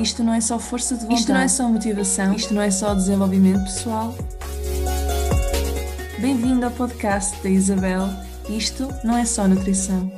Isto não é só força de vontade. Isto não é só motivação. Isto não é só desenvolvimento pessoal. Bem-vindo ao podcast da Isabel. Isto não é só nutrição.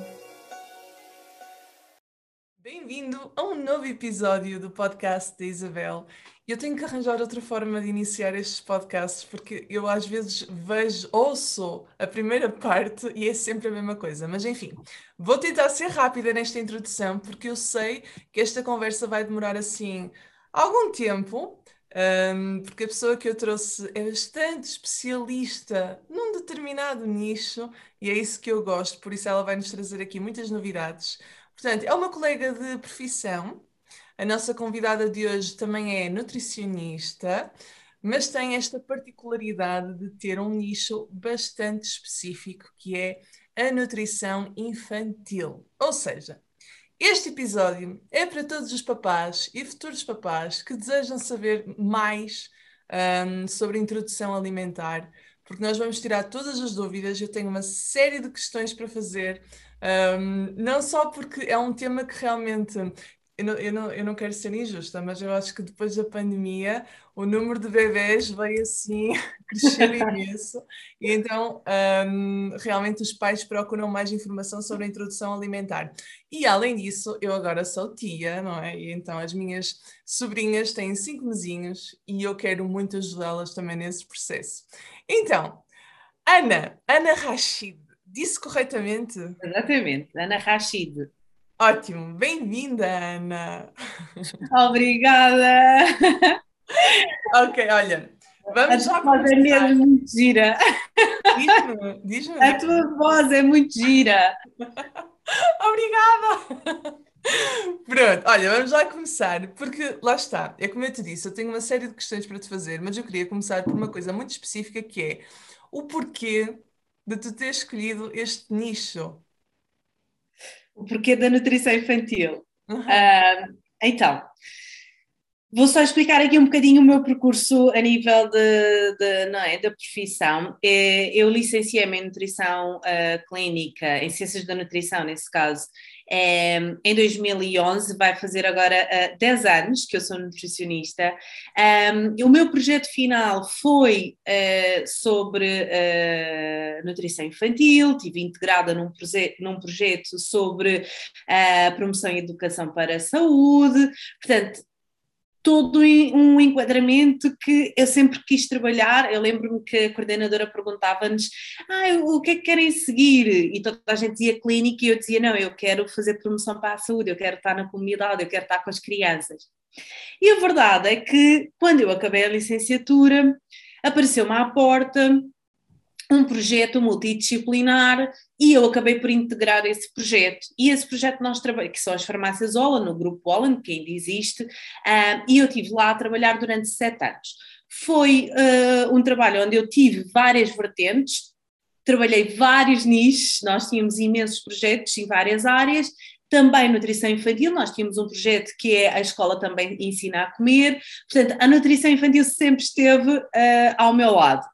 Bem-vindo a um novo episódio do podcast da Isabel. Eu tenho que arranjar outra forma de iniciar estes podcasts porque eu às vezes vejo, ouço a primeira parte e é sempre a mesma coisa. Mas enfim, vou tentar ser rápida nesta introdução porque eu sei que esta conversa vai demorar assim algum tempo. Um, porque a pessoa que eu trouxe é bastante especialista num determinado nicho e é isso que eu gosto, por isso ela vai nos trazer aqui muitas novidades. Portanto, é uma colega de profissão, a nossa convidada de hoje também é nutricionista, mas tem esta particularidade de ter um nicho bastante específico, que é a nutrição infantil. Ou seja, este episódio é para todos os papás e futuros papás que desejam saber mais um, sobre introdução alimentar, porque nós vamos tirar todas as dúvidas. Eu tenho uma série de questões para fazer, um, não só porque é um tema que realmente eu não, eu, não, eu não quero ser injusta, mas eu acho que depois da pandemia o número de bebés veio assim crescer imenso e então um, realmente os pais procuram mais informação sobre a introdução alimentar. E além disso, eu agora sou tia, não é? E então as minhas sobrinhas têm cinco mesinhos e eu quero muito ajudá-las também nesse processo. Então, Ana, Ana Rachid, disse corretamente? Exatamente, Ana Rachid. Ótimo, bem-vinda, Ana. Obrigada. ok, olha, vamos a tua voz é mesmo muito gira. Diz-me, diz-me. A tua voz é muito gira. Obrigada. Pronto, olha, vamos lá começar, porque lá está, é como eu te disse, eu tenho uma série de questões para te fazer, mas eu queria começar por uma coisa muito específica que é o porquê de tu ter escolhido este nicho o porquê da nutrição infantil. Uhum. Uh, então, vou só explicar aqui um bocadinho o meu percurso a nível de, de não é, da profissão. É, eu licenciei-me em nutrição uh, clínica, em ciências da nutrição, nesse caso, em 2011, vai fazer agora 10 anos que eu sou nutricionista. o meu projeto final foi uh, sobre uh, nutrição infantil, estive integrada num, proje num projeto sobre uh, promoção e educação para a saúde, portanto, todo um enquadramento que eu sempre quis trabalhar. Eu lembro-me que a coordenadora perguntava-nos ah, o que é que querem seguir? E toda a gente dizia clínica e eu dizia, não, eu quero fazer promoção para a saúde, eu quero estar na comunidade, eu quero estar com as crianças. E a verdade é que quando eu acabei a licenciatura, apareceu-me à porta um projeto multidisciplinar e eu acabei por integrar esse projeto. E esse projeto nós trabalhamos, que são as farmácias Ola, no grupo Ola, que ainda existe, uh, e eu estive lá a trabalhar durante sete anos. Foi uh, um trabalho onde eu tive várias vertentes, trabalhei vários nichos, nós tínhamos imensos projetos em várias áreas, também nutrição infantil, nós tínhamos um projeto que é a escola também ensina a comer, portanto a nutrição infantil sempre esteve uh, ao meu lado.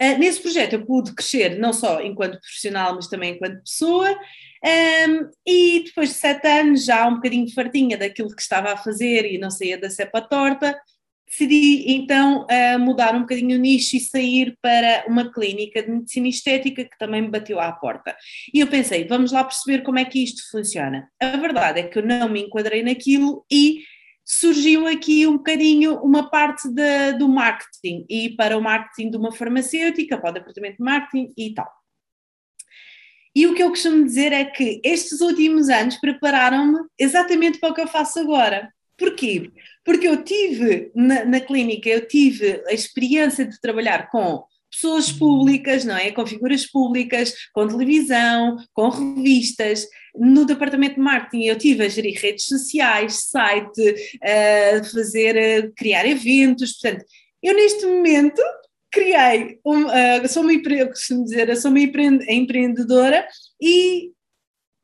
Uh, nesse projeto eu pude crescer não só enquanto profissional, mas também enquanto pessoa, um, e depois de sete anos, já um bocadinho fartinha daquilo que estava a fazer e não saía da cepa torta, decidi então uh, mudar um bocadinho o nicho e sair para uma clínica de medicina estética que também me bateu à porta. E eu pensei, vamos lá perceber como é que isto funciona. A verdade é que eu não me enquadrei naquilo e surgiu aqui um bocadinho uma parte de, do marketing e para o marketing de uma farmacêutica, para o departamento de marketing e tal. E o que eu costumo dizer é que estes últimos anos prepararam-me exatamente para o que eu faço agora. Porquê? Porque eu tive na, na clínica, eu tive a experiência de trabalhar com pessoas públicas, não é? Com figuras públicas, com televisão, com revistas. No departamento de marketing eu tive a gerir redes sociais, site, a fazer, a criar eventos, portanto, eu neste momento criei, um, uh, sou uma, costumo dizer, sou uma empreendedora e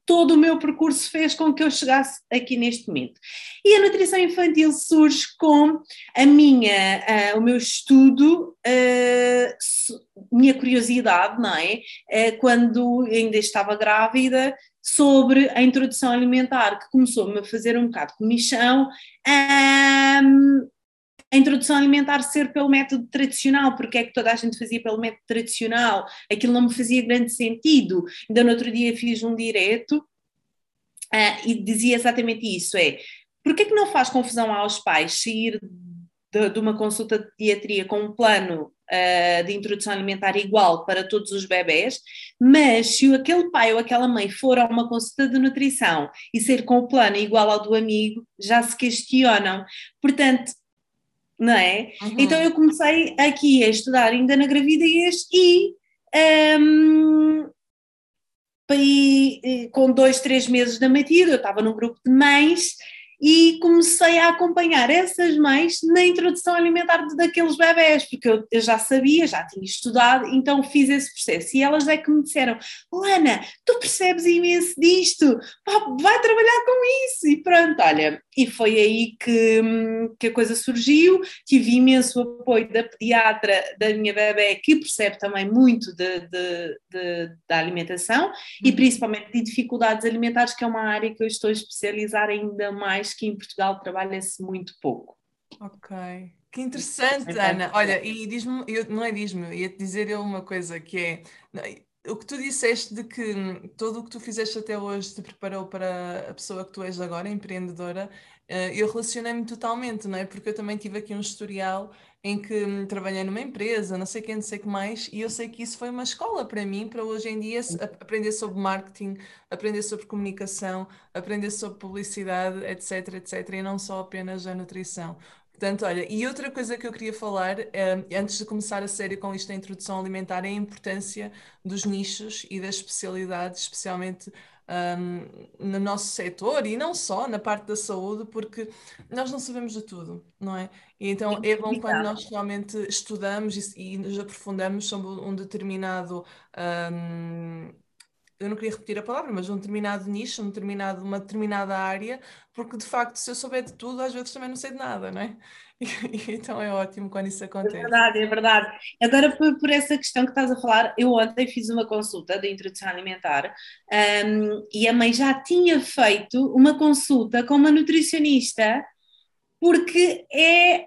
todo o meu percurso fez com que eu chegasse aqui neste momento. E a nutrição infantil surge com a minha, uh, o meu estudo, uh, minha curiosidade, não é? Uh, quando ainda estava grávida, sobre a introdução alimentar, que começou-me a fazer um bocado comichão, um, a introdução alimentar ser pelo método tradicional, porque é que toda a gente fazia pelo método tradicional, aquilo não me fazia grande sentido. Ainda no outro dia fiz um direto uh, e dizia exatamente isso, é, porquê é que não faz confusão aos pais sair de, de uma consulta de pediatria com um plano uh, de introdução alimentar igual para todos os bebés, mas se aquele pai ou aquela mãe for a uma consulta de nutrição e ser com o plano igual ao do amigo, já se questionam. Portanto, não é? Uhum. Então eu comecei aqui a estudar ainda na gravidez e, um, e com dois, três meses da Matilde, eu estava num grupo de mães e comecei a acompanhar essas mães na introdução alimentar daqueles bebés, porque eu, eu, já sabia, já tinha estudado, então fiz esse processo. E elas é que me disseram: Ana, tu percebes imenso disto, vai trabalhar com isso. E pronto, olha, e foi aí que, que a coisa surgiu. Tive imenso apoio da pediatra da minha bebé, que percebe também muito de, de, de da alimentação uhum. e principalmente de dificuldades alimentares, que é uma área que eu estou a especializar ainda mais, que em Portugal trabalha-se muito pouco. Ok. Que interessante, Ana. Olha, e diz-me, não é diz-me, ia-te dizer eu uma coisa que é o que tu disseste de que tudo o que tu fizeste até hoje te preparou para a pessoa que tu és agora, empreendedora, eh, eu relacionei-me totalmente, não é? Porque eu também tive aqui um historial em que hum, trabalhei numa empresa, não sei quem, não sei o que mais, e eu sei que isso foi uma escola para mim, para hoje em dia aprender sobre marketing, aprender sobre comunicação, aprender sobre publicidade, etc, etc, e não só apenas a nutrição. Portanto, olha, e outra coisa que eu queria falar, eh, antes de começar a série com isto da introdução alimentar, é a importância dos nichos e das especialidades, especialmente um, no nosso setor e não só na parte da saúde, porque nós não sabemos de tudo, não é? E então é bom quando nós realmente estudamos e, e nos aprofundamos sobre um determinado um, eu não queria repetir a palavra, mas um determinado nicho, um determinado, uma determinada área, porque de facto, se eu souber de tudo, às vezes também não sei de nada, não é? E, então é ótimo quando isso acontece. É verdade, é verdade. Agora, por, por, essa questão que estás a falar, eu ontem fiz uma consulta de introdução alimentar um, e a mãe já tinha feito uma consulta com uma nutricionista, porque é.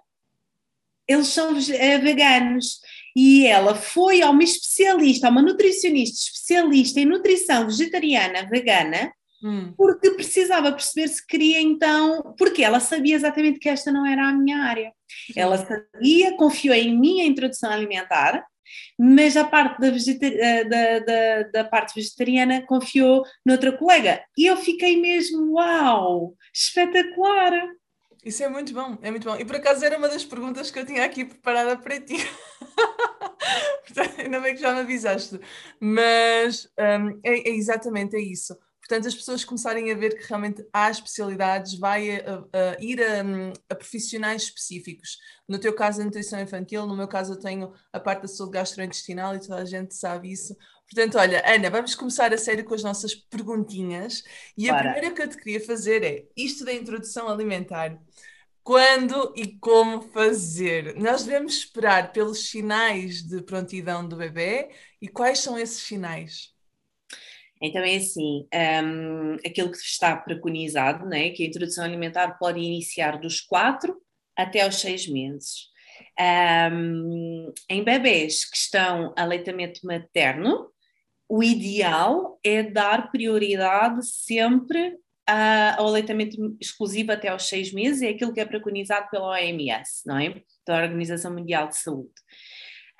Eles são é, veganos e ela foi a uma especialista, a uma nutricionista especialista em nutrição vegetariana vegana, hum. porque precisava perceber se queria então, porque ela sabia exatamente que esta não era a minha área. Ela sabia, confiou em mim a introdução alimentar, mas a parte da, eh, da, da, da, parte vegetariana confiou noutra colega. E eu fiquei mesmo, uau, espetacular! Isso é muito bom, é muito bom. E por acaso era uma das perguntas que eu tinha aqui preparada para ti. Portanto, ainda bem que já me avisaste. Mas um, é, é, exatamente é isso. Portanto, as pessoas começarem a ver que realmente há especialidades, vai a, a ir a, hum, a, profissionais específicos. No teu caso, a nutrição infantil, no meu caso, eu tenho a parte da saúde gastrointestinal e toda a gente sabe isso. Portanto, olha, Ana, vamos começar a sério com as nossas perguntinhas. E a primeira que eu te queria fazer é isto da introdução alimentar quando e como fazer. Nós devemos esperar pelos sinais de prontidão do bebê e quais são esses sinais? Então é assim, um, aquilo que está preconizado, né, que a introdução alimentar pode iniciar dos 4 até aos 6 meses. Um, em bebês que estão a leitamento materno, o ideal é dar prioridade sempre ao aleitamento exclusivo até aos seis meses, é aquilo que é preconizado pela OMS, não é? Pela Organização Mundial de Saúde.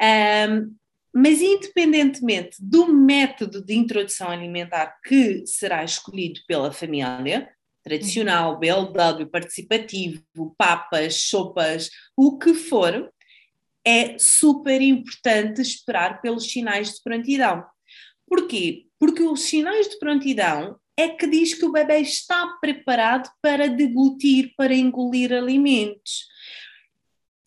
Um, mas independentemente do método de introdução alimentar que será escolhido pela família, tradicional, BLW, participativo, papas, sopas, o que for, é super importante esperar pelos sinais de prontidão. Porquê? Porque os sinais de prontidão é que diz que o bebê está preparado para deglutir, para engolir alimentos.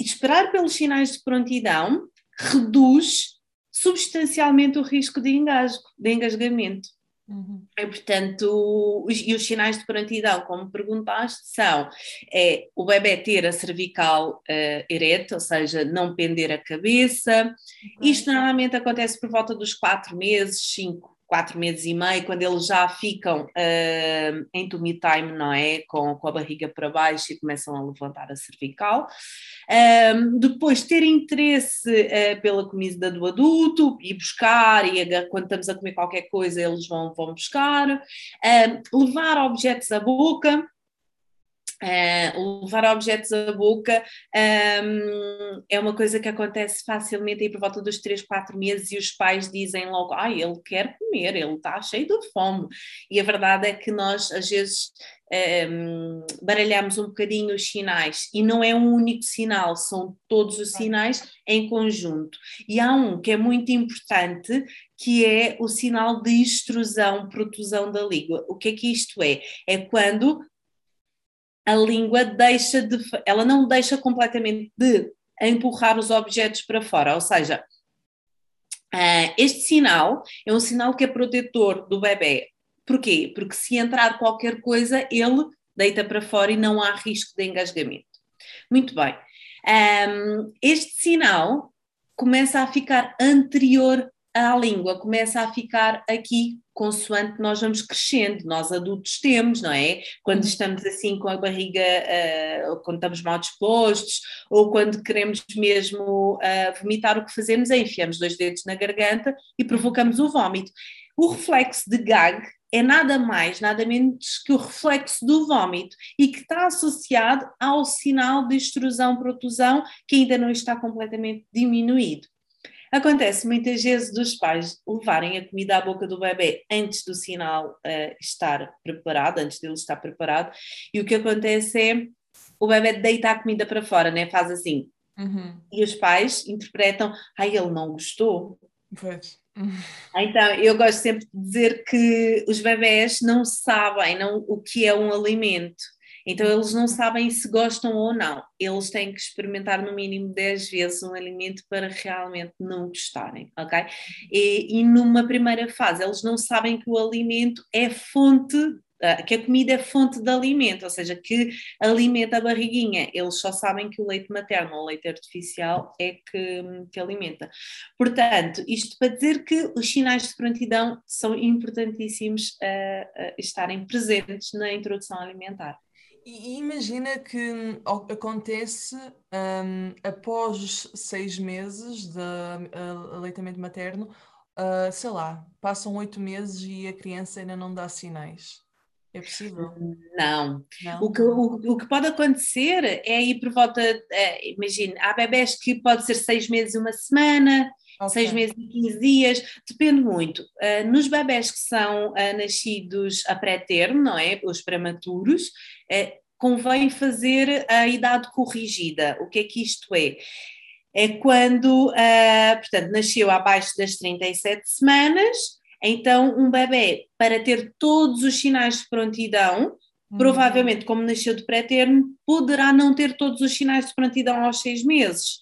Esperar pelos sinais de prontidão reduz substancialmente o risco de engasgo, de engasgamento. Uhum. E, portanto, os, e os sinais de prontidão, como perguntaste, são é, o bebê ter a cervical uh, ereta, ou seja, não pender a cabeça. Uhum. Isto normalmente acontece por volta dos 4 meses, 5 quatro meses e meio, quando eles já ficam uh, em tummy time, não é? Com, com a barriga para baixo e começam a levantar a cervical. Um, depois, ter interesse uh, pela comida do adulto e buscar, e quando estamos a comer qualquer coisa, eles vão, vão buscar. Um, levar objetos à boca. Uh, levar objetos à boca um, é uma coisa que acontece facilmente aí por volta dos 3, 4 meses e os pais dizem logo, ah, ele quer comer, ele está cheio de fome. E a verdade é que nós às vezes um, baralhamos um bocadinho os sinais e não é um único sinal, são todos os sinais em conjunto. E há um que é muito importante que é o sinal de extrusão, protusão da língua. O que é que isto é? É quando a língua deixa de, ela não deixa completamente de empurrar os objetos para fora, ou seja, uh, este sinal é um sinal que é protetor do bebê. Porquê? Porque se entrar qualquer coisa, ele deita para fora e não há risco de engasgamento. Muito bem. Um, este sinal começa a ficar anterior à língua, começa a ficar aqui consoante nós vamos crescendo, nós adultos temos, não é? Quando uhum. estamos assim com a barriga, uh, quando estamos mal dispostos, ou quando queremos mesmo uh, vomitar, o que fazemos é enfiamos dois dedos na garganta e provocamos o vômito. O reflexo de gag é nada mais, nada menos que o reflexo do vômito e que está associado ao sinal de extrusão-protusão que ainda não está completamente diminuído. Acontece muitas vezes dos pais levarem a comida à boca do bebê antes do sinal uh, estar preparado, antes dele estar preparado, e o que acontece é o bebê deita a comida para fora, né? faz assim. Uhum. E os pais interpretam, ai, ele não gostou. Pois. Então, eu gosto sempre de dizer que os bebés não sabem não, o que é um alimento. Então eles não sabem se gostam ou não. Eles têm que experimentar no mínimo 10 vezes um alimento para realmente não gostarem, ok? E, e numa primeira fase eles não sabem que o alimento é fonte ah, que a comida é fonte de alimento, ou seja, que alimenta a barriguinha. Eles só sabem que o leite materno ou leite artificial é que, que alimenta. Portanto, isto para dizer que os sinais de prontidão são importantíssimos uh, uh, estarem presentes na introdução alimentar. E imagina que hum, acontece um, após seis meses de uh, aleitamento materno, uh, sei lá, passam oito meses e a criança ainda não dá sinais. É possível? Não. não? O, que, o, o que pode acontecer é ir por volta, é, imagina, há bebés que pode ser seis meses e uma semana, Okay. seis meses e 15 dias, depende muito. Uh, nos bebés que são uh, nascidos a pré-termo, não é? Os prematuros, convém fazer a idade corrigida. O que é que isto é? É quando, portanto, nasceu abaixo das 37 semanas, então um bebê, para ter todos os sinais de prontidão, uhum. provavelmente, como nasceu de pré-termo, poderá não ter todos os sinais de prontidão aos seis meses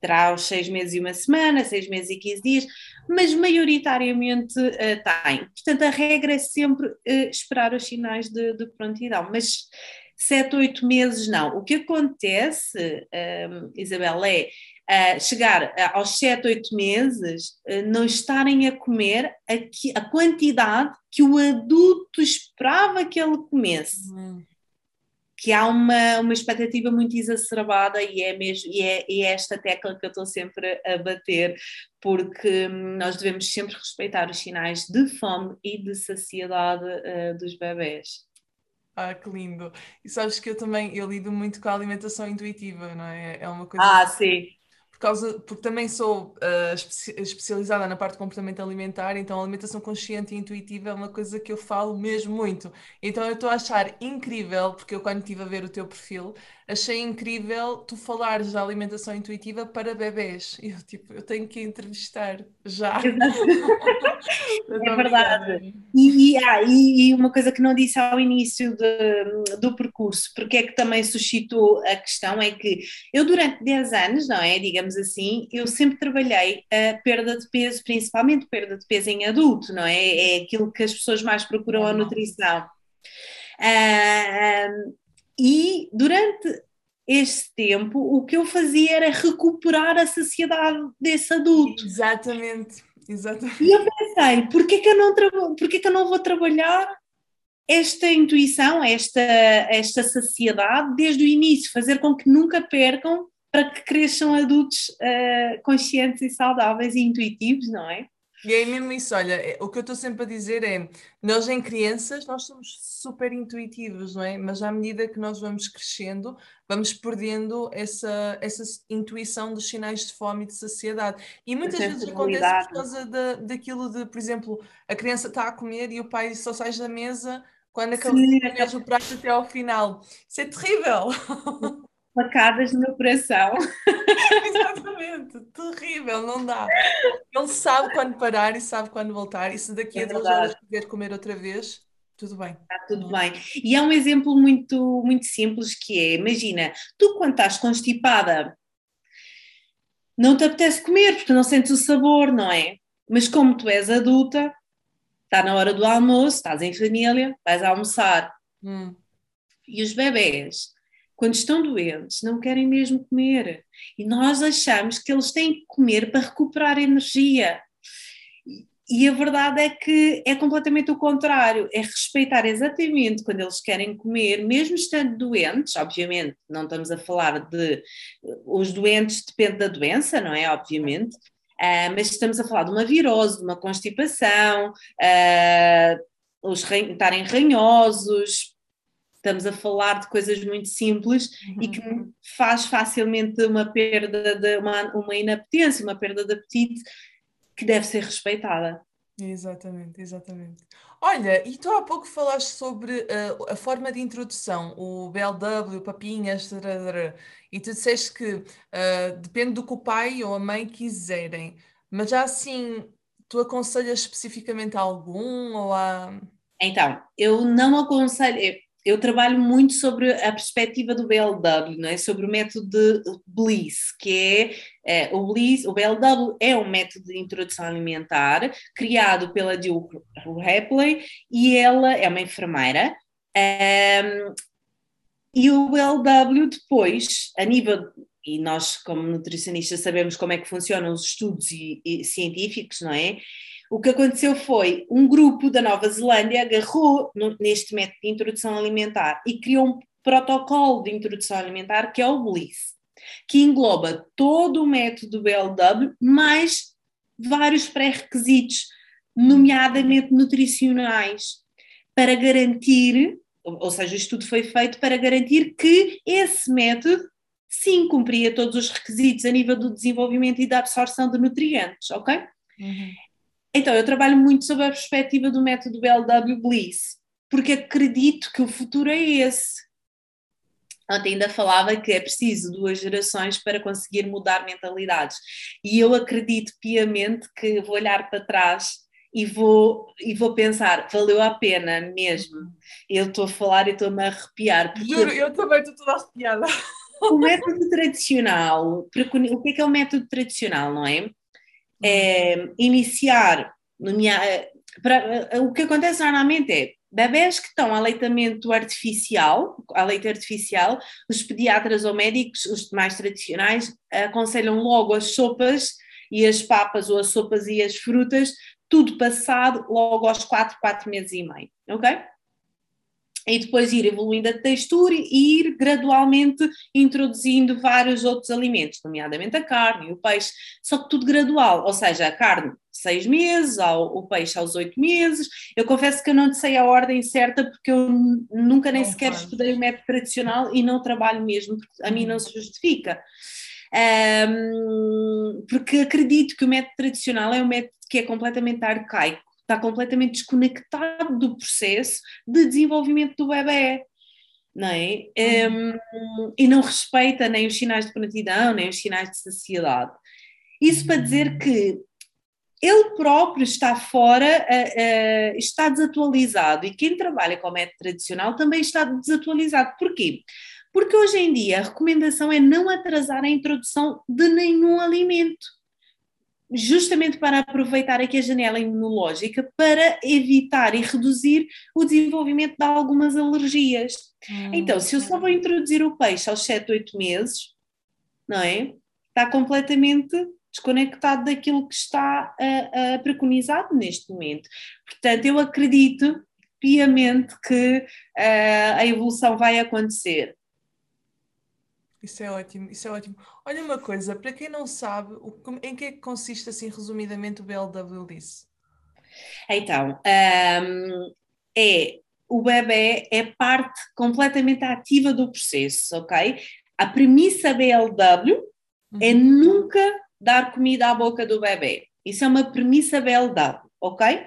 terá os seis meses e uma semana, seis meses e quinze dias, mas maioritariamente uh, tem. Portanto, a regra é sempre uh, esperar os sinais de, de, prontidão, mas sete, oito meses não. O que acontece, um, ehm, Isabel, é uh, chegar aos sete, oito meses, não estarem a comer a, a, quantidade que o adulto esperava que ele comesse. Uhum que há uma, uma expectativa muito exacerbada e é, mesmo, e é, e é esta tecla que eu estou sempre a bater, porque hum, nós devemos sempre respeitar os sinais de fome e de saciedade uh, dos bebés. Ah, que lindo! E sabes que eu também eu lido muito com a alimentação intuitiva, não é? É uma coisa. Ah, sim causa, porque também sou uh, especializada na parte de comportamento alimentar, então a alimentação consciente e intuitiva é uma coisa que eu falo mesmo muito. Então eu estou a achar incrível, porque eu quando estive a ver o teu perfil, achei incrível tu falares da alimentação intuitiva para bebés. E eu, tipo, eu tenho que entrevistar já. é verdade. E, e, ah, e, uma coisa que não disse ao início de, do percurso, porque é que também suscitou a questão, é que eu durante 10 anos, não é, digamos assim, eu sempre trabalhei a perda de peso, principalmente perda de peso em adulto, não é? É aquilo que as pessoas mais procuram a nutrição. Uh, e durante este tempo, o que eu fazia era recuperar a saciedade desse adulto. Exatamente. exatamente. E eu pensei, porquê que eu não, porquê que eu não vou trabalhar esta intuição, esta, esta saciedade desde o início, fazer com que nunca percam para que cresçam adultos uh, conscientes e saudáveis e intuitivos, não é? E é mesmo isso, olha, é, o que eu estou sempre a dizer é, nós em crianças, nós somos super intuitivos, não é? Mas à medida que nós vamos crescendo, vamos perdendo essa, essa intuição dos sinais de fome e de saciedade. E muitas vezes acontece por causa da, daquilo de, por exemplo, a criança está a comer e o pai só sai da mesa quando acaba de o prato até ao final. Isso é terrível! facadas no meu coração. Exatamente, terrível, não dá. Ele sabe quando parar e sabe quando voltar, e se daqui é a duas horas quiser comer outra vez, tudo bem. Está tudo bem. E há um exemplo muito, muito simples que é: imagina, tu quando estás constipada, não te apetece comer porque não sentes o sabor, não é? Mas como tu és adulta, está na hora do almoço, estás em família, vais almoçar. Hum. E os bebés quando estão doentes, não querem mesmo comer. E nós achamos que eles têm que comer para recuperar energia. E a verdade é que é completamente o contrário, é respeitar exatamente quando eles querem comer, mesmo estando doentes, obviamente, não estamos a falar de. Os doentes depende da doença, não é? Obviamente, uh, mas estamos a falar de uma virose, de uma constipação, uh, os estarem ranhosos, estamos a falar de coisas muito simples uhum. e que uhum. faz facilmente uma perda de uma, uma inapetência, uma perda de apetite que deve ser respeitada. Exatamente, exatamente. Olha, e tu há pouco falaste sobre uh, a forma de introdução, o BLW, papinhas, e tu disseste que uh, depende do que o pai ou a mãe quiserem, mas já assim, tu aconselhas especificamente algum ou há... Então, eu não aconselho, eu trabalho muito sobre a perspectiva do BLW, não é? sobre o método de Bliss, que é, é o Bliss, o BLW é um método de introdução alimentar criado pela Jill Rapley e ela é uma enfermeira. Um, e o BLW depois, a nível e nós como nutricionistas sabemos como é que funcionam os estudos e, e científicos, não é? O que aconteceu foi um grupo da Nova Zelândia agarrou no, neste método de introdução alimentar e criou um protocolo de introdução alimentar que é o BLIS, que engloba todo o método BLW mais vários pré-requisitos, nomeadamente nutricionais, para garantir, ou seja, o estudo foi feito para garantir que esse método sim cumpria todos os requisitos a nível do desenvolvimento e da absorção de nutrientes, ok? Uhum. Então, eu trabalho muito sobre a perspectiva do método BLW Bliss, porque acredito que o futuro é esse. Ontem ainda falava que é preciso duas gerações para conseguir mudar mentalidades. E eu acredito piamente que vou olhar para trás e vou, e vou pensar, valeu a pena mesmo. Eu estou a falar e estou-me a arrepiar. Juro, eu também estou toda arrepiada. O método tradicional, o que é, que é o método tradicional, não é? É, iniciar, para, o que acontece normalmente é bebés que estão a aleitamento artificial, a leite artificial, os pediatras ou médicos, os mais tradicionais, aconselham logo as sopas e as papas ou as sopas e as frutas, tudo passado logo aos 4, 4 meses e meio, ok? E depois ir evoluindo a textura e ir gradualmente introduzindo vários outros alimentos, nomeadamente a carne e o peixe, só que tudo gradual, ou seja, a carne seis meses, ao, o peixe aos oito meses. Eu confesso que eu não sei a ordem certa porque eu nunca nem não sequer faz. estudei o método tradicional e não trabalho mesmo, porque a mim não uhum. se justifica. Um, porque acredito que o método tradicional é um método que é completamente arcaico está completamente desconectado do processo de desenvolvimento do bebê. Não é? Um, uhum. e não respeita nem os sinais de prontidão, nem os sinais de saciedade. Isso para dizer uhum. que ele próprio está fora, uh, uh, está desatualizado e quem trabalha com o método tradicional também está desatualizado. Porquê? Porque hoje em dia a recomendação é não atrasar a introdução de nenhum alimento justamente para aproveitar aqui a janela imunológica para evitar e reduzir o desenvolvimento de algumas alergias. Hum, então, se eu só vou introduzir o peixe aos 7, 8 meses, não é? Está completamente desconectado daquilo que está uh, uh, preconizado neste momento. Portanto, eu acredito piamente que uh, a evolução vai acontecer. Isso é ótimo, isso é ótimo. Olha uma coisa, para quem não sabe, o, em que é que consiste, assim, resumidamente, o BLW disse? Então, um, é o bebê é parte completamente ativa do processo, ok? A premissa BLW uhum. é nunca dar comida à boca do bebê. Isso é uma premissa BLW, ok?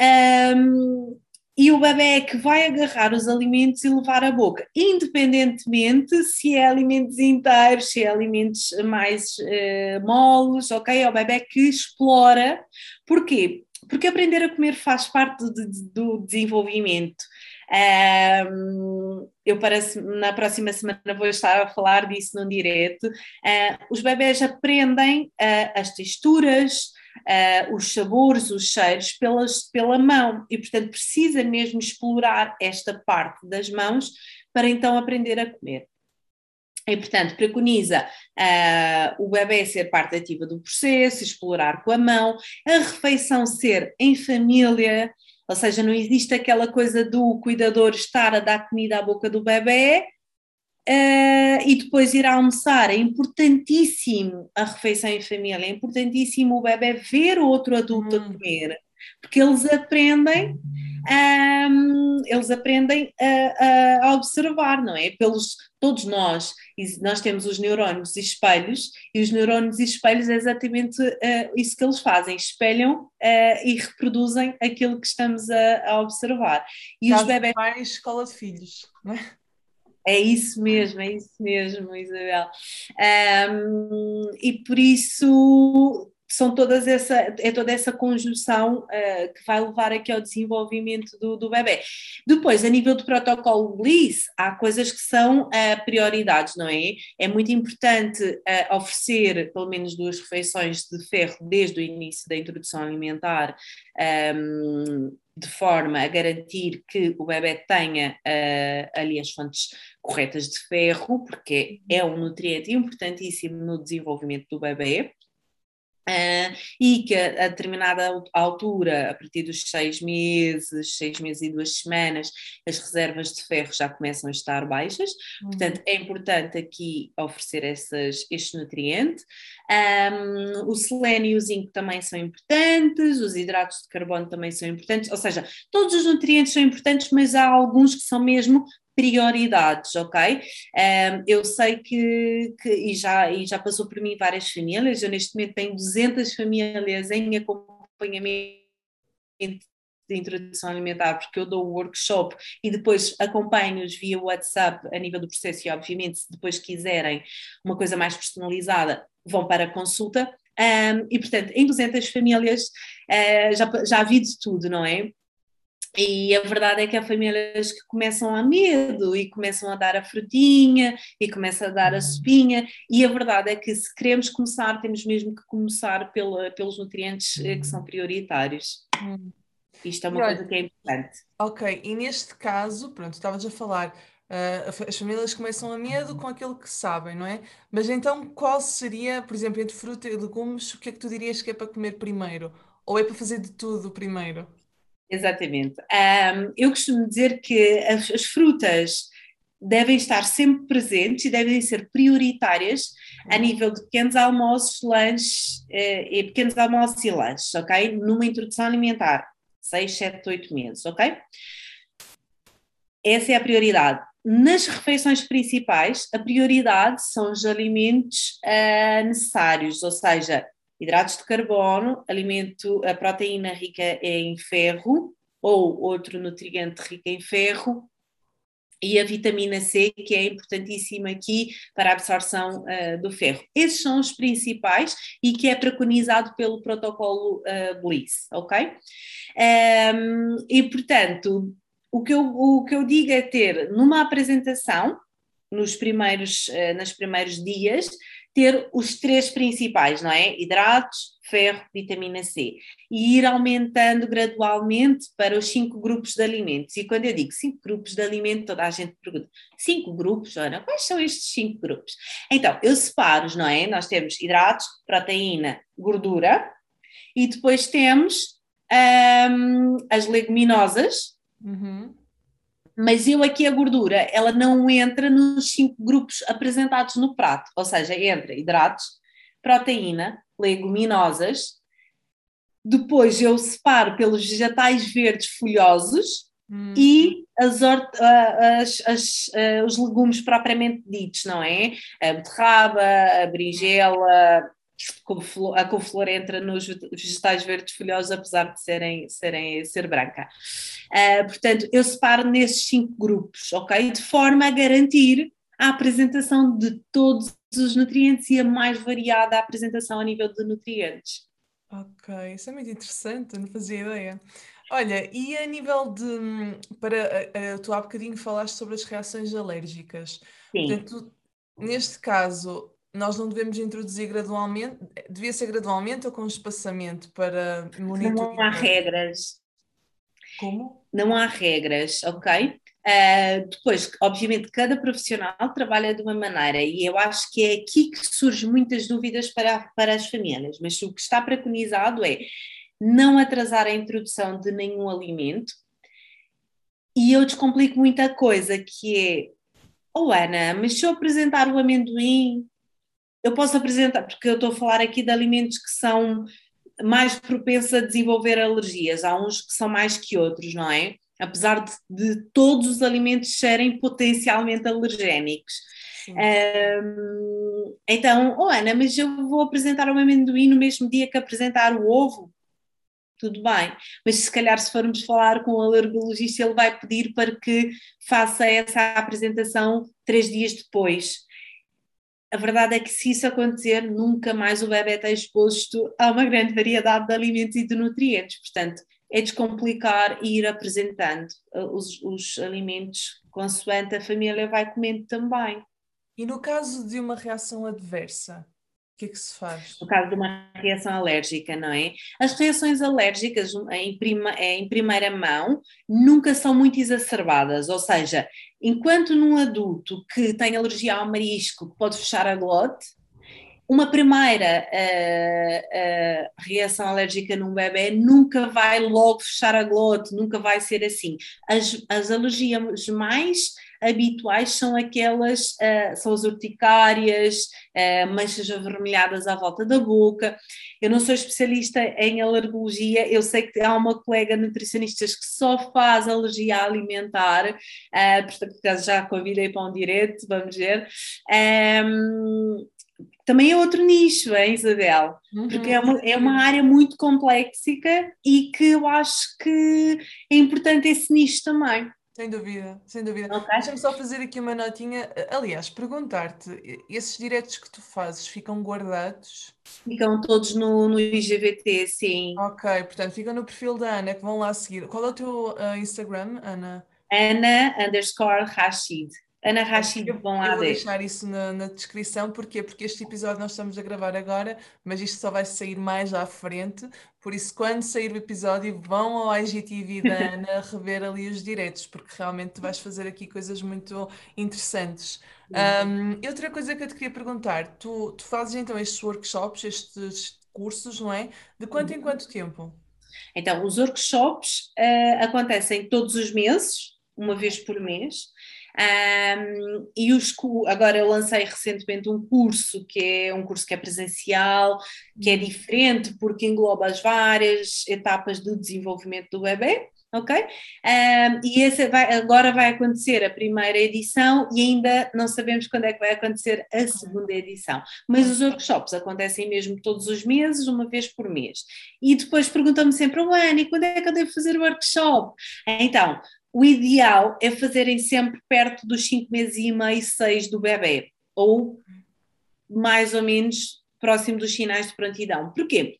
Um, e o bebê é que vai agarrar os alimentos e levar à boca, independentemente se é alimentos inteiros, se é alimentos mais uh, moles, ok? É o bebê que explora. Porquê? Porque aprender a comer faz parte do, do desenvolvimento. Um, eu para, na próxima semana vou estar a falar disso num direto. Uh, os bebés aprendem uh, as texturas, uh, os sabores, os cheiros pelas, pela mão e, portanto, precisa mesmo explorar esta parte das mãos para então aprender a comer. E, portanto, preconiza uh, o bebê ser parte ativa do processo, explorar com a mão, a refeição ser em família, ou seja, não existe aquela coisa do cuidador estar a dar comida à boca do bebê Uh, e depois ir almoçar. É importantíssimo a refeição em família, é importantíssimo o bebê ver o outro adulto hum. a comer, porque eles aprendem. Um, eles aprendem a, a, observar, não é? Pelos todos nós, nós temos os neurônios e espelhos, e os neurônios e espelhos é exatamente uh, isso que eles fazem, espelham uh, e reproduzem aquilo que estamos a, a observar. E Caso os bebés. Mais escola de filhos, não é? É isso mesmo, é isso mesmo, Isabel. Um, e por isso são todas essa, é toda essa conjunção uh, que vai levar aqui ao desenvolvimento do, do bebê. Depois, a nível do protocolo Bliss, há coisas que são uh, prioridades, não é? É muito importante uh, oferecer pelo menos duas refeições de ferro desde o início da introdução alimentar. Um, de forma a garantir que o bebê tenha uh, ali as fontes corretas de ferro, porque é um nutriente importantíssimo no desenvolvimento do bebê. Uh, e que a, a, determinada altura, a partir dos seis meses, seis meses e duas semanas, as reservas de ferro já começam a estar baixas, uhum. portanto é importante aqui oferecer essas, este nutriente. Um, o selênio e o zinco também são importantes, os hidratos de carbono também são importantes, ou seja, todos os nutrientes são importantes, mas há alguns que são mesmo prioridades, ok? Um, eu sei que, que, e, já, e já passou por mim várias famílias, eu neste momento tenho 200 famílias em acompanhamento de introdução alimentar, porque eu dou o workshop e depois acompanho-os via WhatsApp a nível do processo e, obviamente, se depois quiserem uma coisa mais personalizada, vão para a consulta. Um, e, portanto, em 200 famílias uh, já, já vi de tudo, não é? E a verdade é que há famílias que começam a medo e começam a dar a frutinha e começam a dar a sopinha, e a verdade é que se queremos começar, temos mesmo que começar pela, pelos nutrientes eh, que são prioritários. Hum. Isto é uma coisa que é importante. Ok, e neste caso, pronto, estavas a falar, uh, as famílias começam a medo com aquilo que sabem, não é? Mas então qual seria, por exemplo, entre fruta e legumes, o que é que tu dirias que é para comer primeiro? Ou é para fazer de tudo primeiro? Exatamente. Um, eu costumo dizer que as, as, frutas devem estar sempre presentes e devem ser prioritárias a uhum. nível de pequenos almoços, lanches, eh, e pequenos almoços e lanches, ok? Numa introdução alimentar, 6, 7, 8 meses, ok? Essa é a prioridade. Nas refeições principais, a prioridade são os alimentos uh, necessários, ou seja, hidratos de carbono, alimento, a proteína rica em ferro, ou outro nutriente rico em ferro, e a vitamina C, que é importantíssima aqui para a absorção uh, do ferro. Esses são os principais e que é preconizado pelo protocolo uh, Bliss, ok? Um, e, portanto, o que, eu, o que eu digo é ter numa apresentação, nos primeiros, uh, nos primeiros dias, ter os três principais, não é? Hidratos, ferro, vitamina C. E ir aumentando gradualmente para os cinco grupos de alimentos. E quando eu digo cinco grupos de alimentos, toda a gente pergunta: cinco grupos, Ana? Quais são estes cinco grupos? Então, eu separo, não é? Nós temos hidratos, proteína, gordura, e depois temos um, as leguminosas. Uhum mas eu aqui a gordura, ela não entra nos cinco grupos apresentados no prato, ou seja, entra hidratos, proteína, leguminosas, depois eu separo pelos vegetais verdes folhosos hum. e as, as, as, os legumes propriamente ditos, não é? A beterraba, a berinjela, a couve-flor entra nos vegetais verdes folhosos, apesar de serem, serem ser branca. Uh, portanto, eu separo nesses cinco grupos, ok? De forma a garantir a apresentação de todos os nutrientes e a mais variada apresentação a nível de nutrientes. Ok, isso é muito interessante, não fazia ideia. Olha, e a nível de. Para, tu há bocadinho falaste sobre as reações alérgicas. Sim. Portanto, neste caso, nós não devemos introduzir gradualmente, devia ser gradualmente ou com espaçamento para monitorar? Não há regras. Como? Não há regras, ok? Uh, depois, obviamente, cada profissional trabalha de uma maneira e eu acho que é aqui que surgem muitas dúvidas para, para as famílias, mas o que está preconizado é não atrasar a introdução de nenhum alimento e eu descomplico muita coisa que é, oh Ana, mas se eu apresentar o amendoim eu posso apresentar, porque eu estou a falar aqui de alimentos que são mais propensos a desenvolver alergias, há uns que são mais que outros, não é? Apesar de, de todos os alimentos serem potencialmente alergénicos. Um, então, oh Ana, mas eu vou apresentar o amendoim no mesmo dia que apresentar o ovo? Tudo bem, mas se calhar se formos falar com o alergologista, ele vai pedir para que faça essa apresentação três dias depois a verdade é que se isso acontecer, nunca mais o bebê está exposto a uma grande variedade de alimentos e de nutrientes. Portanto, é descomplicar e ir apresentando uh, os, os alimentos consoante a família vai comendo também. E no caso de uma reação adversa, que é que se faz? No caso de uma reação alérgica, não é? As reações alérgicas, em, prima, em primeira mão, nunca são muito exacerbadas, ou seja, Enquanto num adulto que tem alergia ao marisco pode fechar a glote, uma primeira uh, uh, reação alérgica num bebê nunca vai logo fechar a glote, nunca vai ser assim. As, as alergias mais habituais são aquelas, uh, são as urticárias, uh, manchas avermelhadas à volta da boca. Eu não sou especialista em alergologia, eu sei que há uma colega nutricionista que só faz alergia alimentar, uh, portanto, já convidei para um direto, vamos ver. Um, também é outro nicho, hein, Isabel? Uhum. Porque é uma, é uma área muito complexa e que eu acho que é importante esse nicho também. Sem dúvida, sem dúvida. Okay. Deixa-me só fazer aqui uma notinha. Aliás, perguntar-te: esses diretos que tu fazes ficam guardados? Ficam todos no, no IGVT, sim. Ok, portanto, ficam no perfil da Ana, que vão lá seguir. Qual é o teu uh, Instagram, Ana? Ana underscore Rashid. Ana Rashid eu, lá eu vou deixar isso na, na, descrição, porquê? Porque este episódio nós estamos a gravar agora, mas isto só vai sair mais à frente, por isso quando sair o episódio vão ao IGTV da Ana rever ali os diretos, porque realmente tu vais fazer aqui coisas muito interessantes. Um, outra coisa que eu te queria perguntar, tu, tu fazes então estes workshops, estes cursos, não é? De quanto em uhum. quanto tempo? Então, os workshops uh, acontecem todos os meses, uma vez por mês. Um, e os, agora eu lancei recentemente um curso que é um curso que é presencial, que é uhum. diferente porque engloba as várias etapas do desenvolvimento do bebê, ok? Um, e esse vai, agora vai acontecer a primeira edição e ainda não sabemos quando é que vai acontecer a segunda edição. Mas os workshops acontecem mesmo todos os meses, uma vez por mês. E depois perguntam-me sempre, oh, Ana, quando é que eu devo fazer o workshop? Então, o ideal é fazerem sempre perto dos 5 meses e meio, 6 do bebê, ou mais ou menos próximo dos sinais de prontidão. Porquê?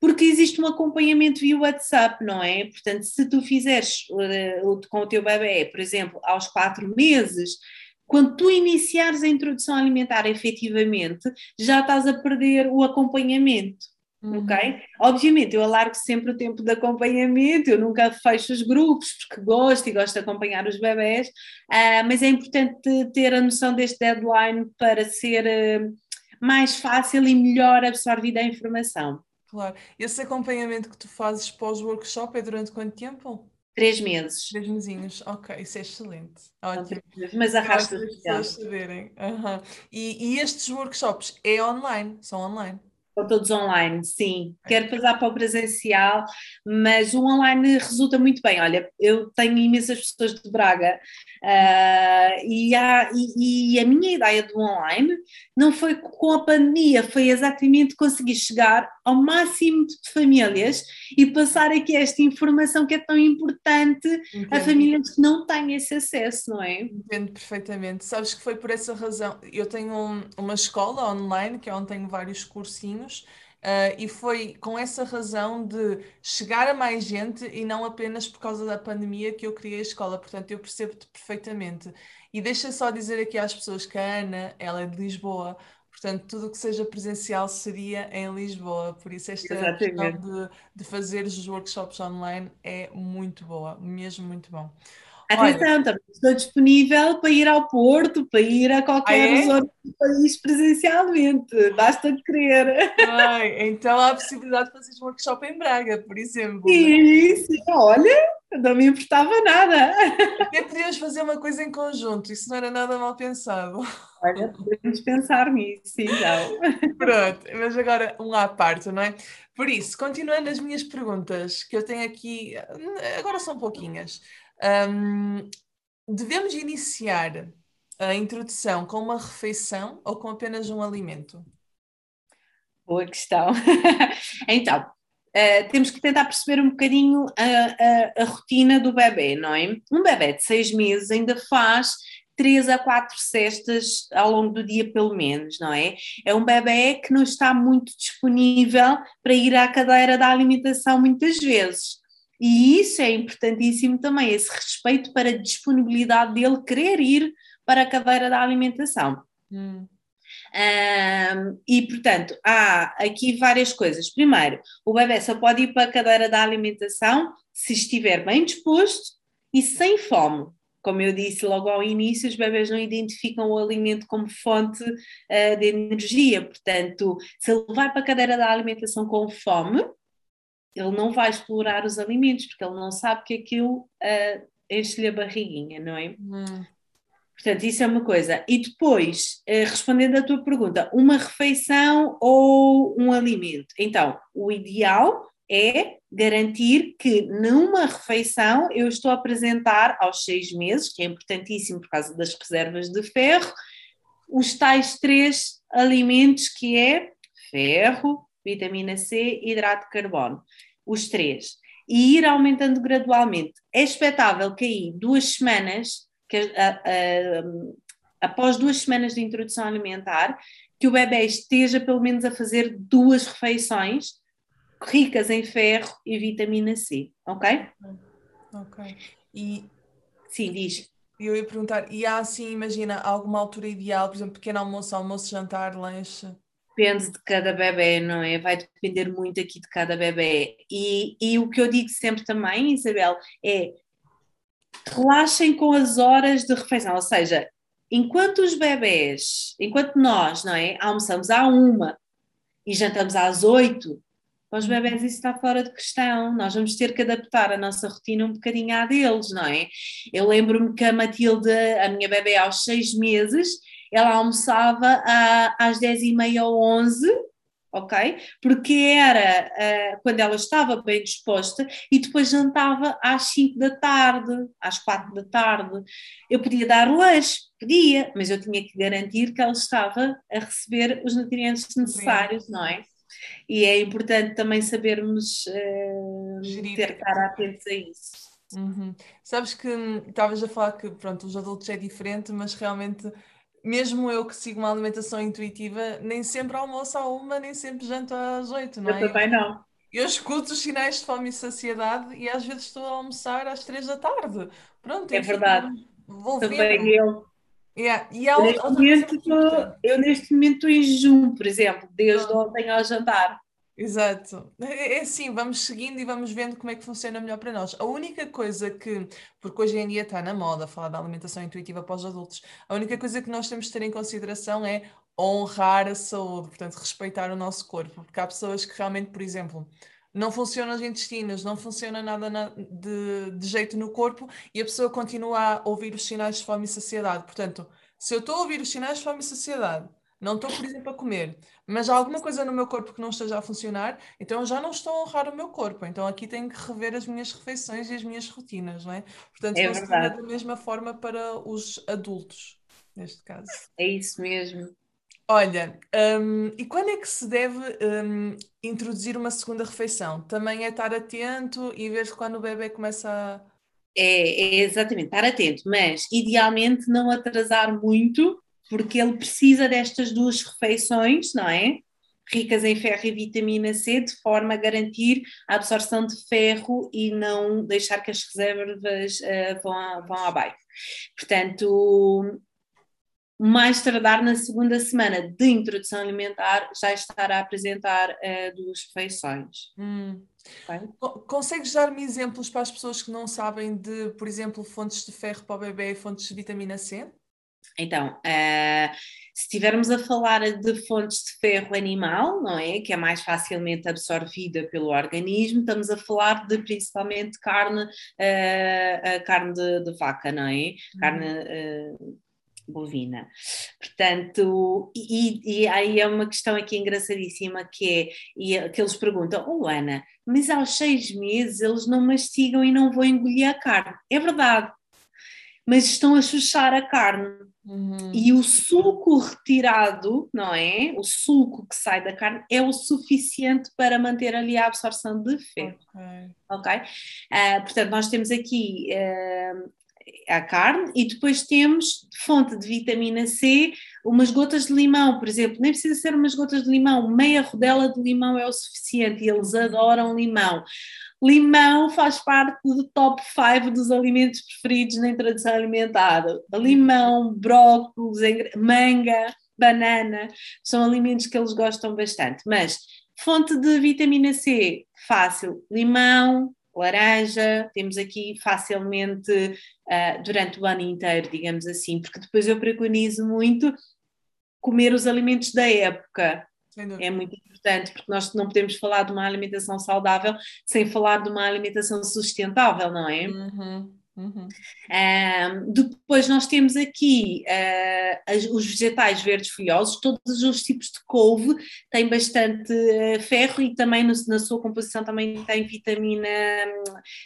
Porque existe um acompanhamento via WhatsApp, não é? Portanto, se tu fizeres uh, com o teu bebê, por exemplo, aos 4 meses, quando tu iniciares a introdução alimentar efetivamente, já estás a perder o acompanhamento. Uhum. Ok? Obviamente, eu alargo sempre o tempo de acompanhamento, eu nunca fecho os grupos porque gosto e gosto de acompanhar os bebés, uh, mas é importante ter a noção deste deadline para ser uh, mais fácil e melhor absorvida a informação. Claro. Esse acompanhamento que tu fazes pós-workshop é durante quanto tempo? Três meses. Três mesinhos, ok, isso é excelente. Ótimo. Mas arrasta as pessoas saberem. Uhum. E, e estes workshops é online? São online? São todos online, sim. Quero passar para o presencial, mas o online resulta muito bem. Olha, eu tenho imensas pessoas de Braga uh, e, há, e, e, a minha ideia do online não foi com a pandemia, foi exatamente conseguir chegar ao máximo de famílias e passar aqui esta informação que é tão importante a famílias que não têm esse acesso, não é? Entendo perfeitamente. Sabes que foi por essa razão. Eu tenho um, uma escola online, que é onde tenho vários cursinhos anos. Uh, e foi com essa razão de chegar a mais gente e não apenas por causa da pandemia que eu criei a escola. Portanto, eu percebo-te perfeitamente. E deixa só dizer aqui às pessoas que a Ana, ela é de Lisboa, portanto, tudo o que seja presencial seria em Lisboa. Por isso, esta Exatamente. questão de, de fazer os workshops online é muito boa, mesmo muito bom. Atenção, também estou disponível para ir ao Porto, para ir a qualquer ah, é? zona do país presencialmente, basta querer. Ai, então há a possibilidade de fazer um workshop em Braga, por exemplo. Sim, né? sim, olha, não me importava nada. Até podíamos fazer uma coisa em conjunto, isso não era nada mal pensado. Olha, podemos pensar nisso, então. Pronto, mas agora um à parte, não é? Por isso, continuando as minhas perguntas, que eu tenho aqui, agora são pouquinhas. Um, devemos iniciar a introdução com uma refeição ou com apenas um alimento? Boa questão. então, uh, temos que tentar perceber um bocadinho a, a, a, rotina do bebê, não é? Um bebê de seis meses ainda faz três a quatro cestas ao longo do dia, pelo menos, não é? É um bebê que não está muito disponível para ir à cadeira da alimentação muitas vezes. E isso é importantíssimo também, esse respeito para a disponibilidade dele querer ir para a cadeira da alimentação. Hum. Um, e portanto, há aqui várias coisas. Primeiro, o bebê só pode ir para a cadeira da alimentação se estiver bem disposto e sem fome. Como eu disse logo ao início, os bebés não identificam o alimento como fonte uh, de energia. Portanto, se ele vai para a cadeira da alimentação com fome, ele não vai explorar os alimentos, porque ele não sabe que aquilo uh, enche-lhe a barriguinha, não é? Hum. Portanto, isso é uma coisa. E depois, uh, respondendo à tua pergunta, uma refeição ou um alimento? Então, o ideal é garantir que numa refeição eu estou a apresentar aos seis meses, que é importantíssimo por causa das reservas de ferro, os tais três alimentos que é ferro, vitamina C e hidrato de carbono os três, e ir aumentando gradualmente. É expectável que aí duas semanas, que, a, a, após duas semanas de introdução alimentar, que o bebê esteja pelo menos a fazer duas refeições ricas em ferro e vitamina C, ok? Ok. E sim, diz. Eu ia perguntar, e há assim, imagina, alguma altura ideal, por exemplo, pequeno almoço, almoço, jantar, lanche? Depende de cada bebê, não é? Vai depender muito aqui de cada bebê. E, e o que eu digo sempre também, Isabel, é relaxem com as horas de refeição, ou seja, enquanto os bebés, enquanto nós, não é, almoçamos à uma e jantamos às oito, para os bebés isso está fora de questão, nós vamos ter que adaptar a nossa rotina um bocadinho à deles, não é? Eu lembro-me que a Matilde, a minha bebê aos seis meses, ela almoçava às 10h30 ou 11 ok? Porque era uh, quando ela estava bem disposta e depois jantava às 5 da tarde, às 4 da tarde. Eu podia dar lanche, podia, mas eu tinha que garantir que ela estava a receber os nutrientes necessários, não é? E é importante também sabermos uh, ter estar atentos a isso. Uhum. Sabes que hum, estavas a falar que pronto, os adultos é diferente, mas realmente mesmo eu que sigo uma alimentação intuitiva, nem sempre almoço à uma, nem sempre janto às oito, não é? Eu também não. Eu escuto os sinais de fome e saciedade e às vezes estou a almoçar às três da tarde. Pronto, é verdade. Vou também ver. eu. Yeah. E há neste momento, eu neste momento estou em jejum, por exemplo, desde ah. ontem ao jantar. Exato. É, é assim, vamos seguindo e vamos vendo como é que funciona melhor para nós. A única coisa que, porque hoje em dia está na moda falar da alimentação intuitiva para os adultos, a única coisa que nós temos de ter em consideração é honrar a saúde, portanto, respeitar o nosso corpo, porque há pessoas que realmente, por exemplo, não funcionam os intestinos, não funciona nada na, de, de jeito no corpo e a pessoa continua a ouvir os sinais de fome e saciedade. Portanto, se eu estou a ouvir os sinais de fome e saciedade, não estou, por exemplo, a comer, mas há alguma coisa no meu corpo que não esteja a funcionar, então eu já não estou a honrar o meu corpo. Então aqui tenho que rever as minhas refeições e as minhas rotinas, não é? Portanto, é da mesma forma para os adultos, neste caso. É isso mesmo. Olha, um, e quando é que se deve um, introduzir uma segunda refeição? Também é estar atento e ver quando o bebê começa a. É, é exatamente, estar atento, mas idealmente não atrasar muito, porque ele precisa destas duas refeições, não é? Ricas em ferro e vitamina C, de forma a garantir a absorção de ferro e não deixar que as reservas uh, vão, a, vão abaixo. Portanto, mais tardar na segunda semana de introdução alimentar, já estará a apresentar uh, duas refeições. Hum. Consegues dar-me exemplos para as pessoas que não sabem de, por exemplo, fontes de ferro para o bebê e fontes de vitamina C? Então, uh, se estivermos a falar de fontes de ferro animal, não é? Que é mais facilmente absorvida pelo organismo, estamos a falar de principalmente carne, uh, carne de, de, vaca, não é? Carne uh, bovina. Portanto, e, e, aí é uma questão aqui engraçadíssima que é, e, que eles perguntam, oh Ana, mas aos seis meses eles não mastigam e não vão engolir a carne. É verdade, mas estão a chuchar a carne. Uhum. E o suco retirado, não é? O suco que sai da carne é o suficiente para manter ali a absorção de ferro. Ok? okay? Uh, portanto, nós temos aqui uh, a carne e depois temos fonte de vitamina C, umas gotas de limão, por exemplo, nem precisa ser umas gotas de limão, meia rodela de limão é o suficiente e eles adoram limão. Limão faz parte do top 5 dos alimentos preferidos na introdução alimentar. Limão, brócolis, manga, banana, são alimentos que eles gostam bastante. Mas fonte de vitamina C, fácil, limão, laranja, temos aqui facilmente uh, durante o ano inteiro, digamos assim, porque depois eu preconizo muito comer os alimentos da época. É muito importante, porque nós não podemos falar de uma alimentação saudável sem falar de uma alimentação sustentável, não é? Uhum. Uhum. Uh, depois nós temos aqui uh, as, os vegetais verdes folhosos, todos os tipos de couve têm bastante uh, ferro e também no, na sua composição também tem vitamina,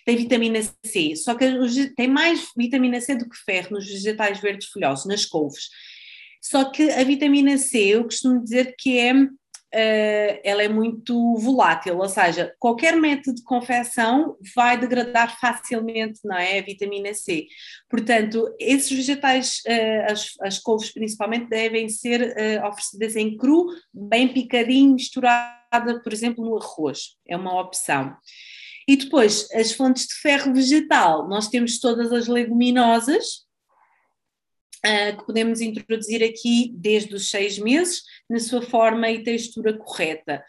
tem vitamina C, só que os, tem mais vitamina C do que ferro nos vegetais verdes folhosos, nas couves. Só que a vitamina C, eu costumo dizer que é ela é muito volátil, ou seja, qualquer método de confecção vai degradar facilmente, não é? A vitamina C. Portanto, esses vegetais, uh, as, as couves principalmente, devem ser uh, oferecidas em cru, bem picadinho, misturada, por exemplo, no arroz. É uma opção. E depois, as fontes de ferro vegetal, nós temos todas as leguminosas, uh, que podemos introduzir aqui desde os seis meses, na sua forma e textura correta.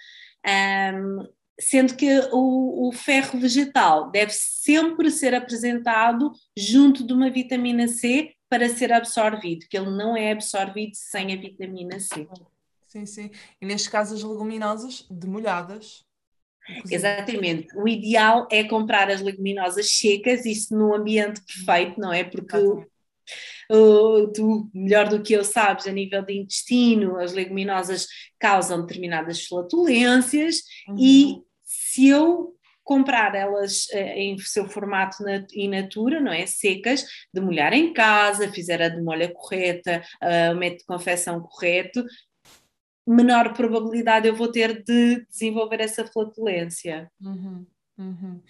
Um, sendo que o, o, ferro vegetal deve sempre ser apresentado junto de uma vitamina C para ser absorvido, que ele não é absorvido sem a vitamina C. Sim, sim. E neste caso as leguminosas demolhadas. Exatamente. O ideal é comprar as leguminosas secas, isso no ambiente perfeito, não é? Porque tu, melhor do que eu sabes, a nível de intestino, as leguminosas causam determinadas flatulências uhum. e se eu comprar elas uh, em seu formato in natura, não é? Secas, demolhar em casa, fizer a demolha correta, uh, o método de confecção correto, menor probabilidade eu vou ter de desenvolver essa flatulência. Uhum, uhum.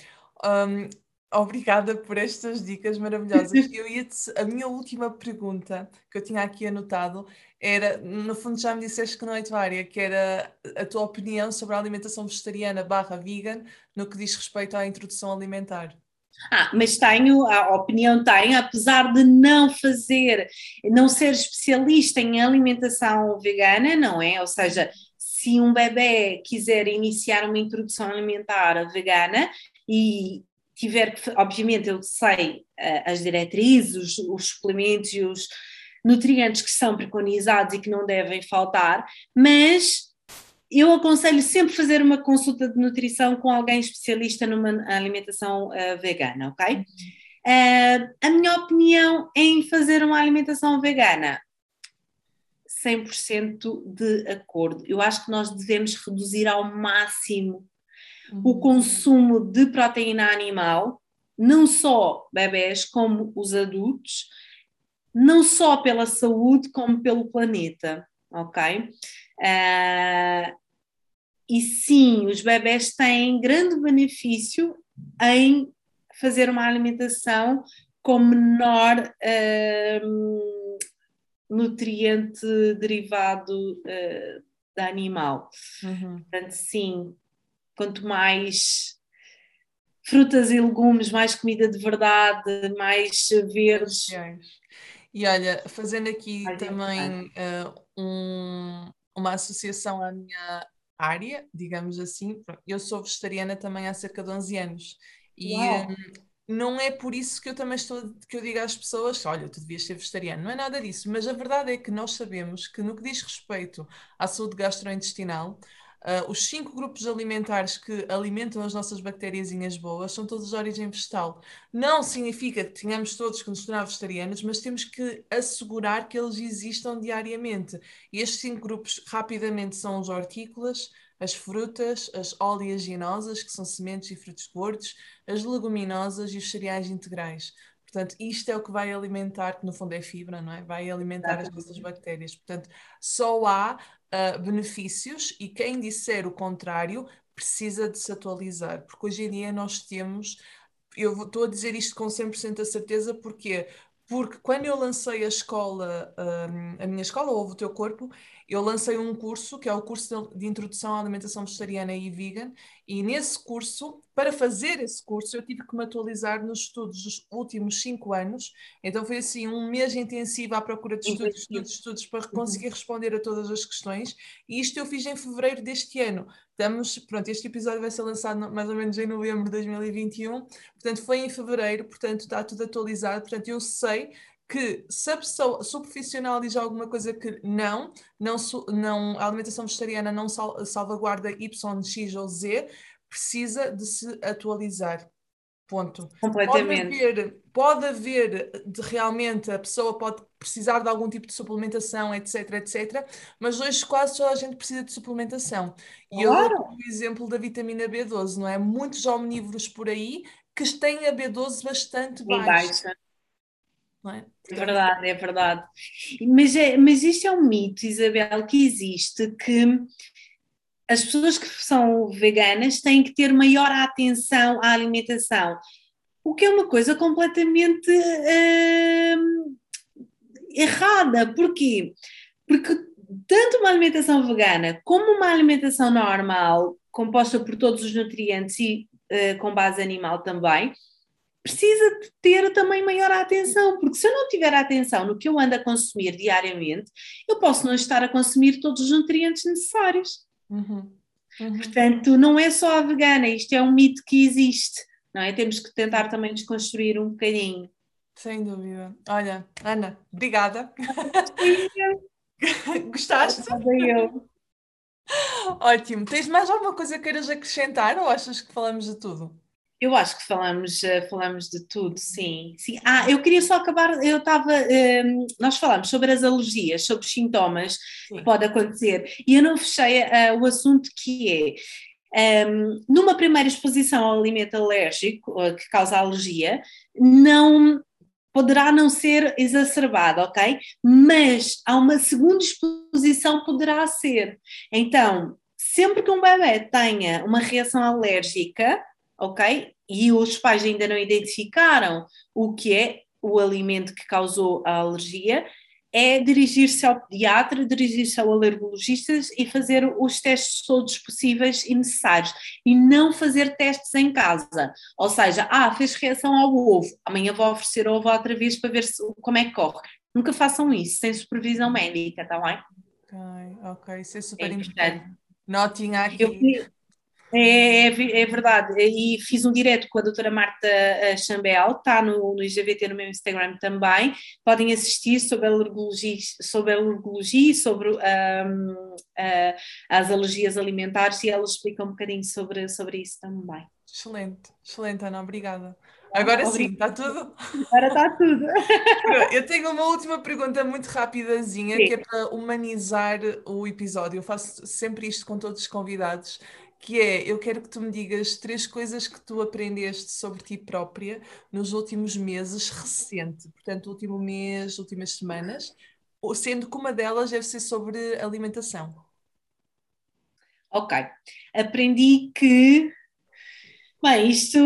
Um, Obrigada por estas dicas maravilhosas. Eu ia a minha última pergunta que eu tinha aqui anotado era, no fundo já me disseste que não é tua área, que era a tua opinião sobre a alimentação vegetariana barra vegan no que diz respeito à introdução alimentar. Ah, mas tenho, a opinião tenho, apesar de não fazer, não ser especialista em alimentação vegana, não é? Ou seja, se um bebê quiser iniciar uma introdução alimentar vegana e tiver que, obviamente, eu sei uh, as diretrizes, os, os suplementos e os nutrientes que são preconizados e que não devem faltar, mas eu aconselho sempre fazer uma consulta de nutrição com alguém especialista numa alimentação uh, vegana, ok? Uh, a minha opinião em fazer uma alimentação vegana, 100% de acordo. Eu acho que nós devemos reduzir ao máximo. O consumo de proteína animal, não só bebés como os adultos, não só pela saúde como pelo planeta, ok? Uh, e sim, os bebés têm grande benefício em fazer uma alimentação com menor uh, nutriente derivado uh, da animal. Uhum. Portanto, sim, quanto mais frutas e legumes, mais comida de verdade, mais verdes. E olha, fazendo aqui também uh, um, uma associação à minha área, digamos assim. Eu sou vegetariana também há cerca de 11 anos e um, não é por isso que eu também estou que eu digo às pessoas, olha, tu devias ser vegetariano. Não é nada disso, mas a verdade é que nós sabemos que no que diz respeito à saúde gastrointestinal, Uh, os cinco grupos alimentares que alimentam as nossas bactériazinhas boas são todos de origem vegetal. Não significa que tenhamos todos que nos tornar vegetarianos, mas temos que assegurar que eles existam diariamente. E estes cinco grupos, rapidamente, são os hortícolas, as frutas, as oleaginosas, que são sementes e frutos gordos, as leguminosas e os cereais integrais. Portanto, isto é o que vai alimentar, que no fundo é fibra, não é? Vai alimentar as nossas bactérias. Portanto, só há uh, benefícios e quem disser o contrário precisa de se atualizar, porque hoje em dia nós temos, eu estou a dizer isto com 100% de certeza, porque porque quando eu lancei a escola, um, a minha escola, Ouve o Teu Corpo, eu lancei um curso, que é o curso de, de Introdução à Alimentação Vegetariana e Vegan, e nesse curso, para fazer esse curso, eu tive que me atualizar nos estudos dos últimos cinco anos, então foi assim um mês intensivo à procura de estudos, estudos, estudos, para uhum. conseguir responder a todas as questões, e isto eu fiz em fevereiro deste ano. Estamos, pronto, este episódio vai ser lançado mais ou menos em novembro de 2021, portanto foi em fevereiro, portanto está tudo atualizado, portanto eu sei que se a pessoa, se o profissional diz alguma coisa que não, não, não a alimentação vegetariana não sal, salvaguarda Y, X ou Z, precisa de se atualizar. Ponto. Completamente. Pode haver, pode haver de realmente a pessoa pode precisar de algum tipo de suplementação, etc, etc, mas hoje quase toda a gente precisa de suplementação. E claro. eu dou o exemplo da vitamina B12, não é? Muitos omnívoros por aí que têm a B12 bastante baixa. baixa. É? é? verdade, é verdade. Mas, é, mas isto é um mito, Isabel, que existe que as pessoas que são veganas têm que ter maior atenção à alimentação, o que é uma coisa completamente hum, errada. Porquê? Porque tanto uma alimentação vegana como uma alimentação normal, composta por todos os nutrientes e uh, com base animal também, precisa de ter também maior atenção, porque se eu não tiver atenção no que eu ando a consumir diariamente, eu posso não estar a consumir todos os nutrientes necessários. Uhum. Uhum. Portanto, não é só a vegana, isto é um mito que existe, não é? Temos que tentar também desconstruir um bocadinho. Sem dúvida. Olha, Ana, obrigada. Gostaste? Eu. Ótimo. Tens mais alguma coisa que queiras acrescentar ou achas que falamos de tudo? Eu acho que falamos, eh, falamos de tudo, sim, sim. Ah, eu queria só acabar, eu estava, um, ehm, nós falamos sobre as alergias, sobre os sintomas sim. que pode acontecer, e eu não fechei uh, o assunto que é, um, ehm, numa primeira exposição ao alimento alérgico, que causa alergia, não poderá não ser exacerbada, ok? Mas há uma segunda exposição poderá ser. Então, sempre que um bebê tenha uma reação alérgica, ok? E os pais ainda não identificaram o que é o alimento que causou a alergia, é dirigir-se ao pediatra, dirigir-se ao alergologista e fazer os testes todos possíveis e necessários. E não fazer testes em casa. Ou seja, ah, fez reação ao ovo, amanhã vou oferecer ovo outra vez para ver se, como é que corre. Nunca façam isso sem supervisão médica, está bem? Ok, ok, isso é super é importante. Notinha aqui. Eu, é, é, é, verdade, e fiz um direto com a doutora Marta eh, Chambel, está no, no IGVT no meu Instagram também, podem assistir sobre alergologia, sobre alergologia sobre um, uh, eh, as alergias alimentares e ela explica um bocadinho sobre, sobre isso também. Excelente, excelente Ana, obrigada. Agora sim, está tudo? Agora está tudo. Eu tenho uma última pergunta muito rapidazinha, sim. que é para humanizar o episódio. Eu faço sempre isto com todos os convidados que é, eu quero que tu me digas três coisas que tu aprendeste sobre ti própria nos últimos meses, recente, portanto, último mês, últimas semanas, sendo que uma delas deve ser sobre alimentação. Ok. Aprendi que. Bem, isto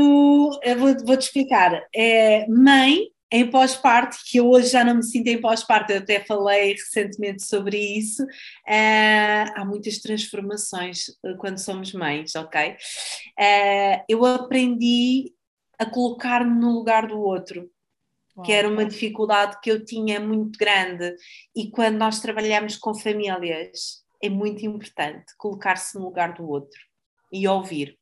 vou-te vou explicar. É, mãe em pós-parto, que eu hoje já não me sinto em pós-parto, eu até falei recentemente sobre isso, uh, há muitas transformações eh, quando somos mães, ok? Uh, eu aprendi a colocar-me no lugar do outro, que era uma dificuldade que eu tinha muito grande, e quando nós trabalhamos com famílias, é muito importante colocar-se no lugar do outro e ouvir.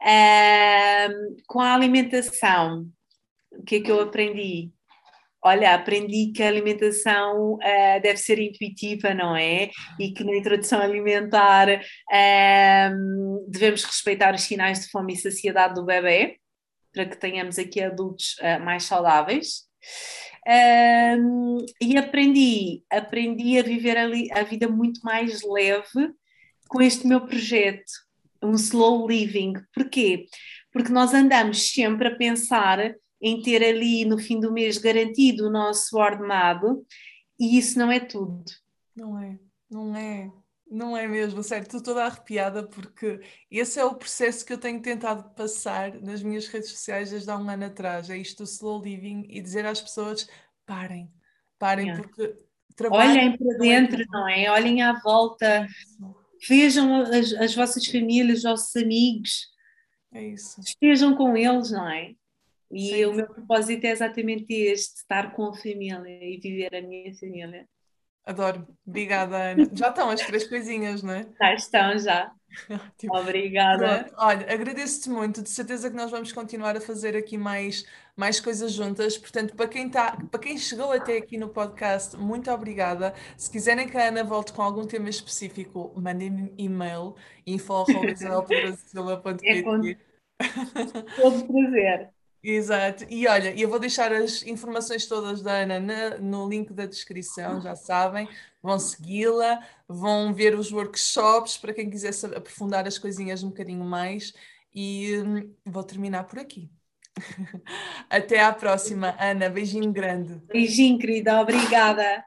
Uh, com a alimentação, o que é que eu aprendi? Olha, aprendi que a alimentação uh, deve ser intuitiva, não é? E que na introdução alimentar uh, devemos respeitar os sinais de fome e saciedade do bebê, para que tenhamos aqui adultos uh, mais saudáveis. e aprendi, aprendi a viver a, a vida muito mais leve com este meu projeto, um slow living. Porquê? Porque nós andamos sempre a pensar em ter ali no fim do mês garantido o nosso ordenado e isso não é tudo. Não é, não é, não é mesmo, sério, estou toda arrepiada porque esse é o processo que eu tenho tentado passar nas minhas redes sociais desde há um ano atrás, é isto do slow living e dizer às pessoas parem, parem yeah. porque Olhem para dentro, não é? Olhem à volta, vejam as, as vossas famílias, os vossos amigos. É isso. Estejam com eles, não é? E Sim. o meu propósito é exatamente este: estar com a família e viver a minha família. Adoro. Obrigada, Ana. Já estão as três coisinhas, não é? Já estão, já. tipo, Obrigada. Pronto. Olha, agradeço-te muito. De certeza que nós vamos continuar a fazer aqui mais, mais coisas juntas. Portanto, para quem, tá, para quem chegou até aqui no podcast, muito obrigada. Se quiserem que a Ana volte com algum tema específico, mandem-me e-mail info.isabelpedrasilva.pt É com todo prazer. Exato. E olha, eu vou deixar as informações todas da Ana na, no link da descrição, já sabem. Vão segui-la, vão ver os workshops para quem quiser aprofundar as coisinhas um bocadinho mais. E hum, vou terminar por aqui. Até à próxima, Ana. Beijinho grande. Beijinho, querida. Obrigada.